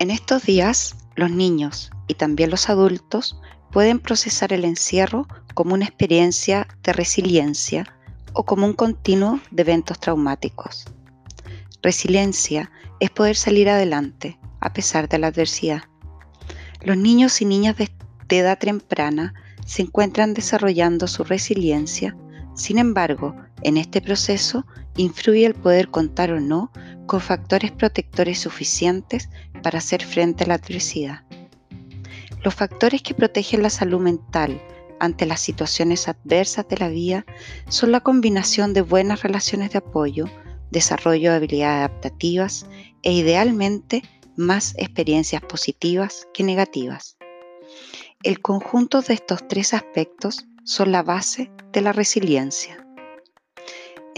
En estos días, los niños y también los adultos pueden procesar el encierro como una experiencia de resiliencia o como un continuo de eventos traumáticos. Resiliencia es poder salir adelante a pesar de la adversidad. Los niños y niñas de, edad temprana se encuentran desarrollando su resiliencia, sin embargo, en este proceso influye el poder contar o no con factores protectores suficientes para hacer frente a la adversidad. Los factores que protegen la salud mental ante las situaciones adversas de la vida son la combinación de buenas relaciones de apoyo, desarrollo de habilidades adaptativas e idealmente más experiencias positivas que negativas. El conjunto de estos tres aspectos son la base de la resiliencia.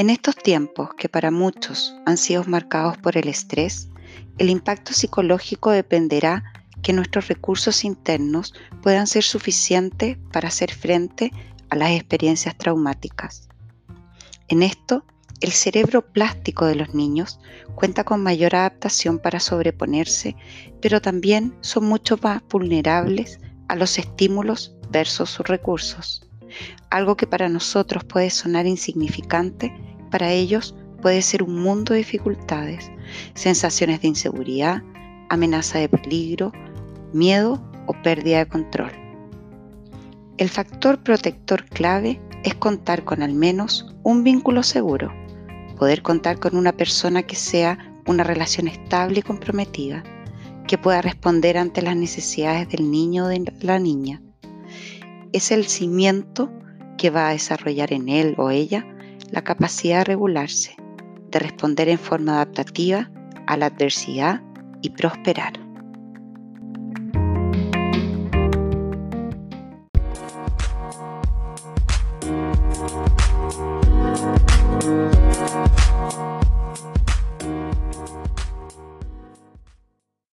En estos tiempos que para muchos han sido marcados por el estrés, el impacto psicológico dependerá que nuestros recursos internos puedan ser suficientes para hacer frente a las experiencias traumáticas. En esto, el cerebro plástico de los niños cuenta con mayor adaptación para sobreponerse, pero también son mucho más vulnerables a los estímulos versus sus recursos. Algo que para nosotros puede sonar insignificante, para ellos puede ser un mundo de dificultades, sensaciones de inseguridad, amenaza de peligro, miedo o pérdida de control. El factor protector clave es contar con al menos un vínculo seguro, poder contar con una persona que sea una relación estable y comprometida, que pueda responder ante las necesidades del niño o de la niña. Es el cimiento que va a desarrollar en él o ella la capacidad de regularse, de responder en forma adaptativa a la adversidad y prosperar.